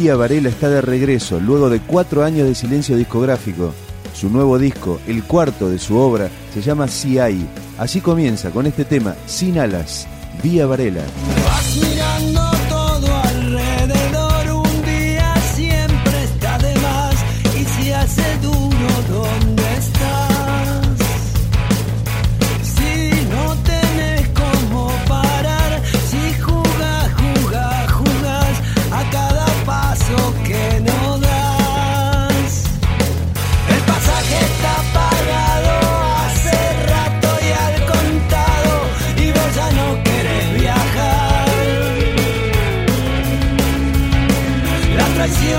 Vía Varela está de regreso luego de cuatro años de silencio discográfico. Su nuevo disco, el cuarto de su obra, se llama Si hay. Así comienza con este tema, Sin alas, Vía Varela.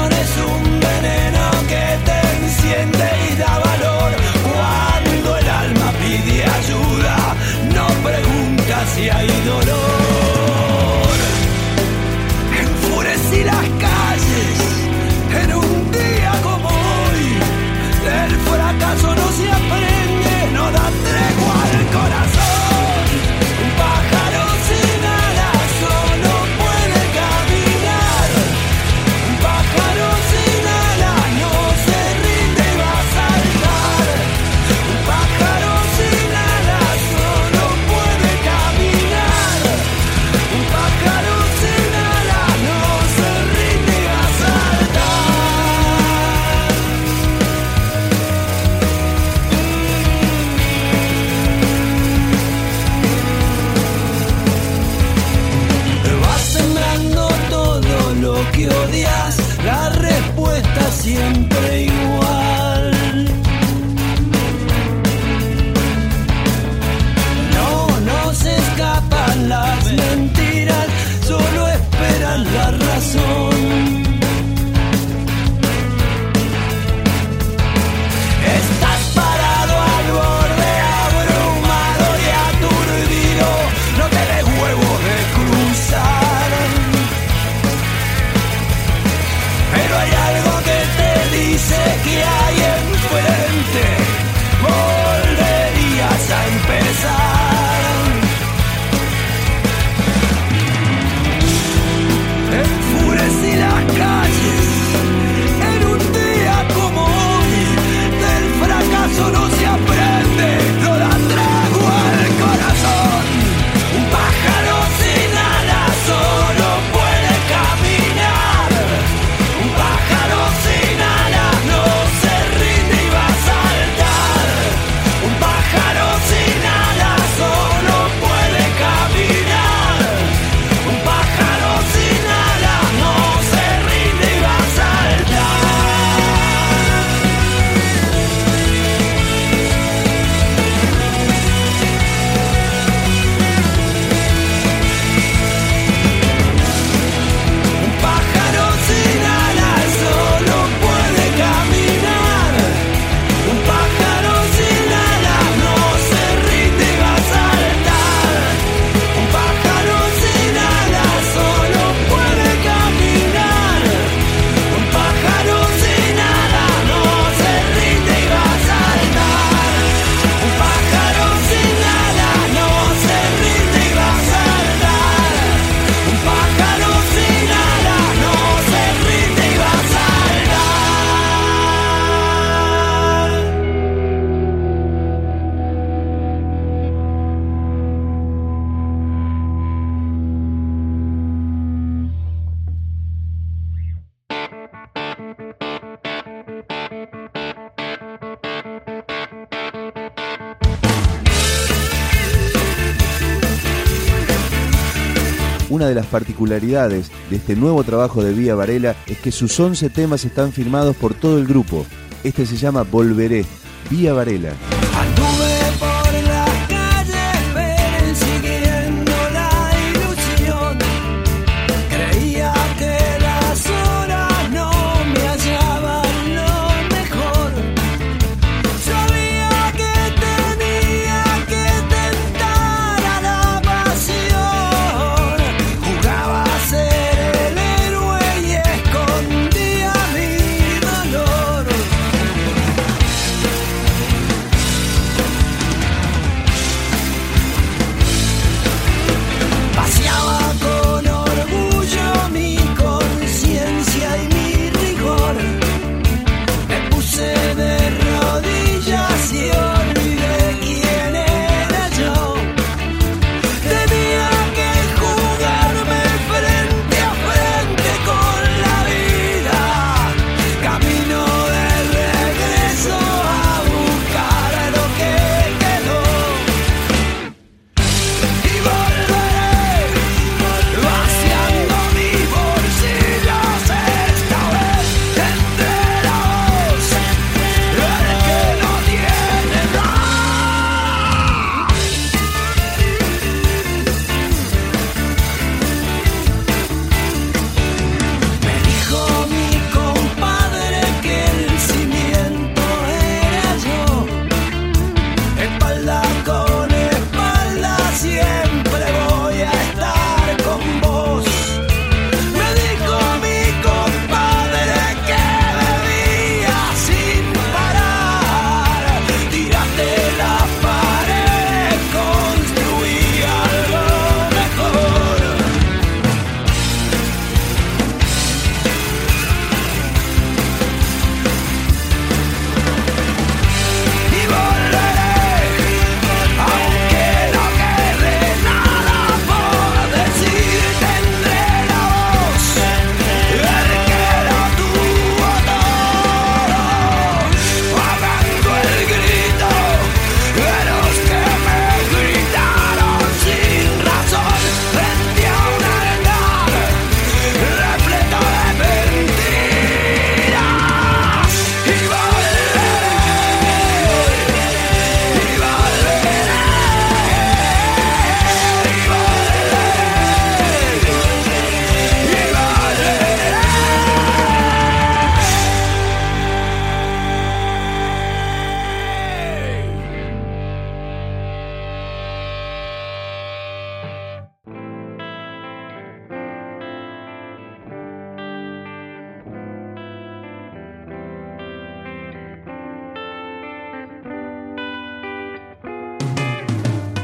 es un veneno que te enciende y da valor. Cuando el alma pide ayuda, no pregunta si hay dolor. Una de las particularidades de este nuevo trabajo de Vía Varela es que sus 11 temas están firmados por todo el grupo. Este se llama Volveré, Vía Varela.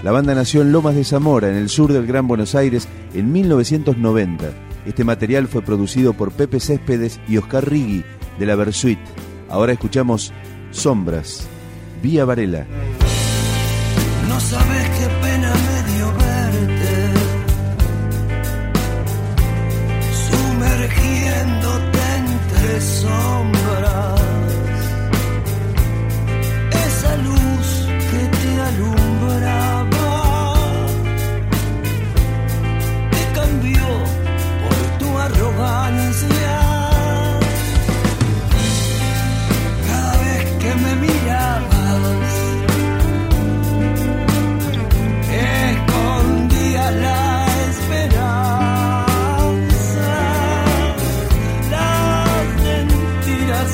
La banda nació en Lomas de Zamora, en el sur del Gran Buenos Aires, en 1990. Este material fue producido por Pepe Céspedes y Oscar Riggi de la Versuit. Ahora escuchamos Sombras, Vía Varela. No sabes qué pena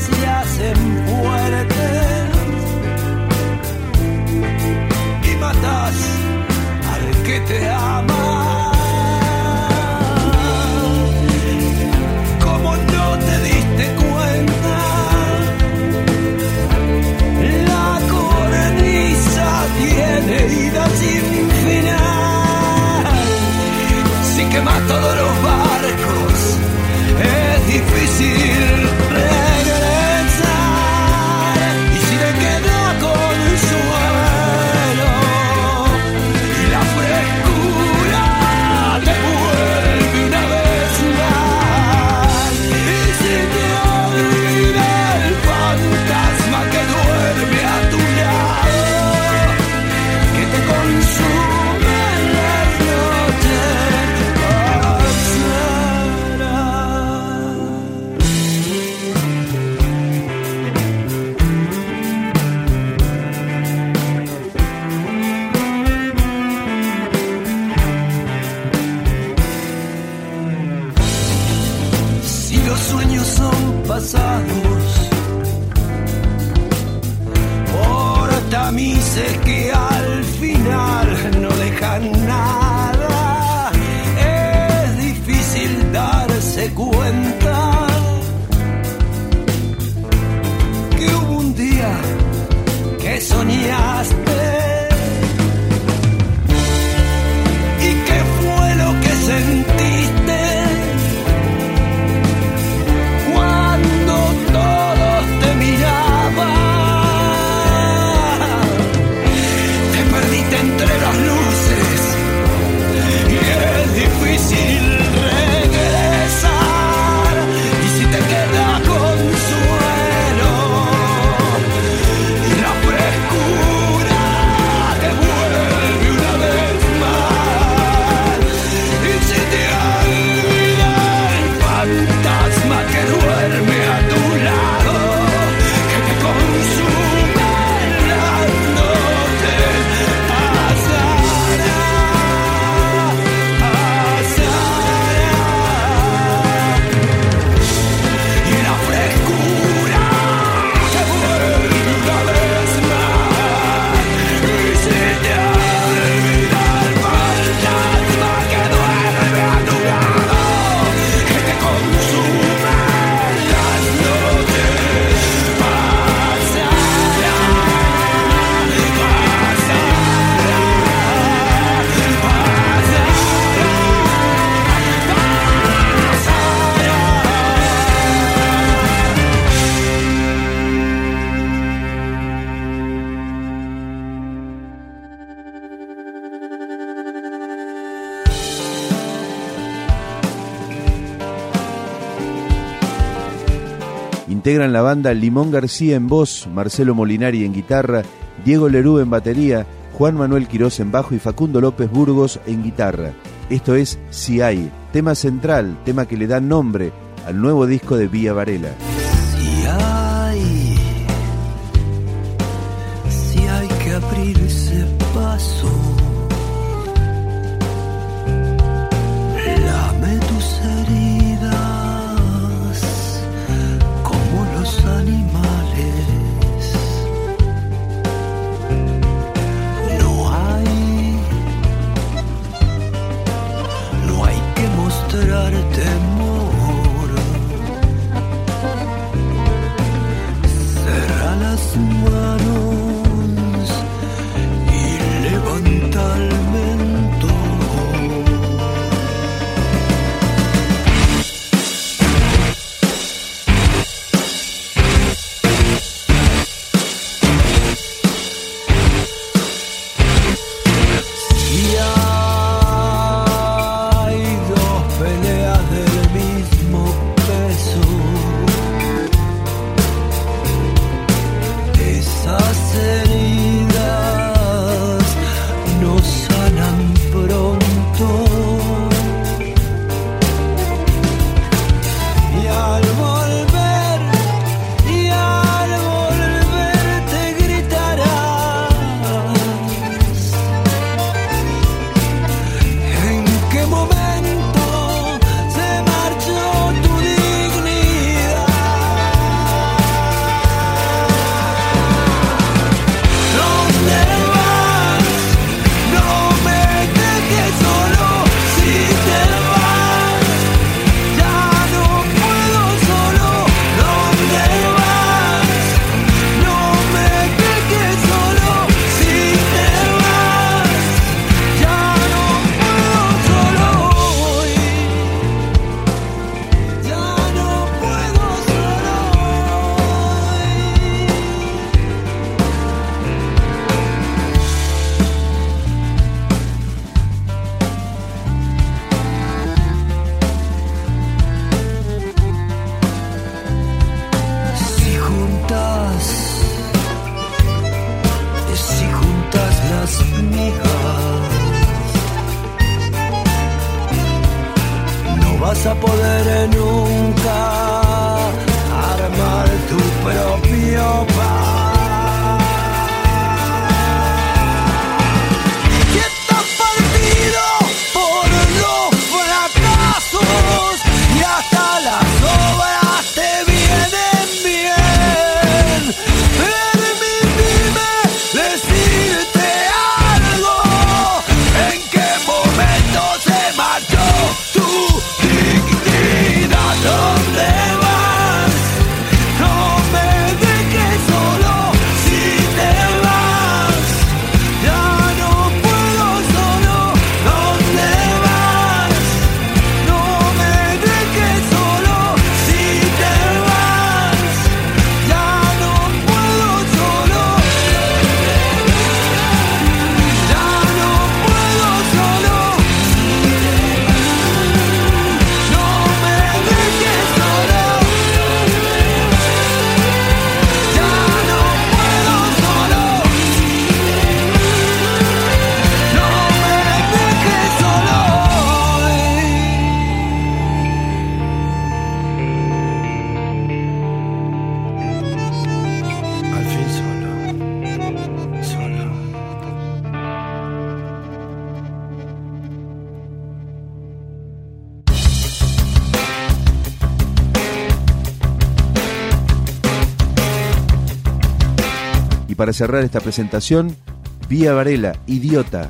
se hacen fuertes y matas al que te ama. sequía. Integran la banda Limón García en voz, Marcelo Molinari en guitarra, Diego Lerú en batería, Juan Manuel Quirós en bajo y Facundo López Burgos en guitarra. Esto es Si hay, tema central, tema que le da nombre al nuevo disco de Vía Varela. para cerrar esta presentación, Vía Varela, Idiota.